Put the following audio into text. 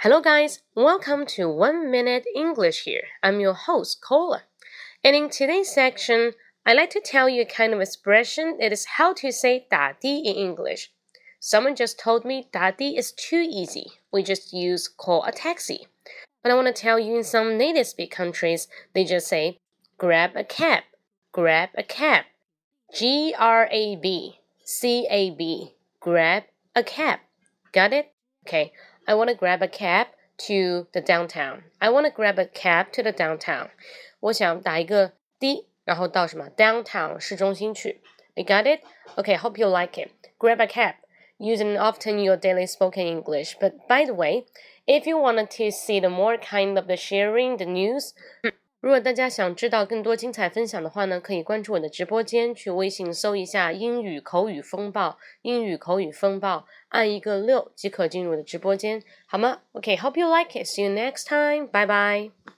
Hello, guys. Welcome to One Minute English here. I'm your host, Cola. And in today's section, I like to tell you a kind of expression. It is how to say 打的 in English. Someone just told me 打的 is too easy. We just use call a taxi. But I want to tell you in some native speak countries, they just say grab a cab, grab a cab. G R A B C A B, grab a cab. Got it? Okay. I want to grab a cab to the downtown. I want to grab a cab to the downtown. 我想打一个的，然后到什么 downtown 市中心去。You got it? Okay, hope you like it. Grab a cab. Using often your daily spoken English. But by the way, if you wanted to see the more kind of the sharing the news. 如果大家想知道更多精彩分享的话呢，可以关注我的直播间，去微信搜一下“英语口语风暴”，英语口语风暴，按一个六即可进入我的直播间，好吗？OK，hope you like it. See you next time. Bye bye.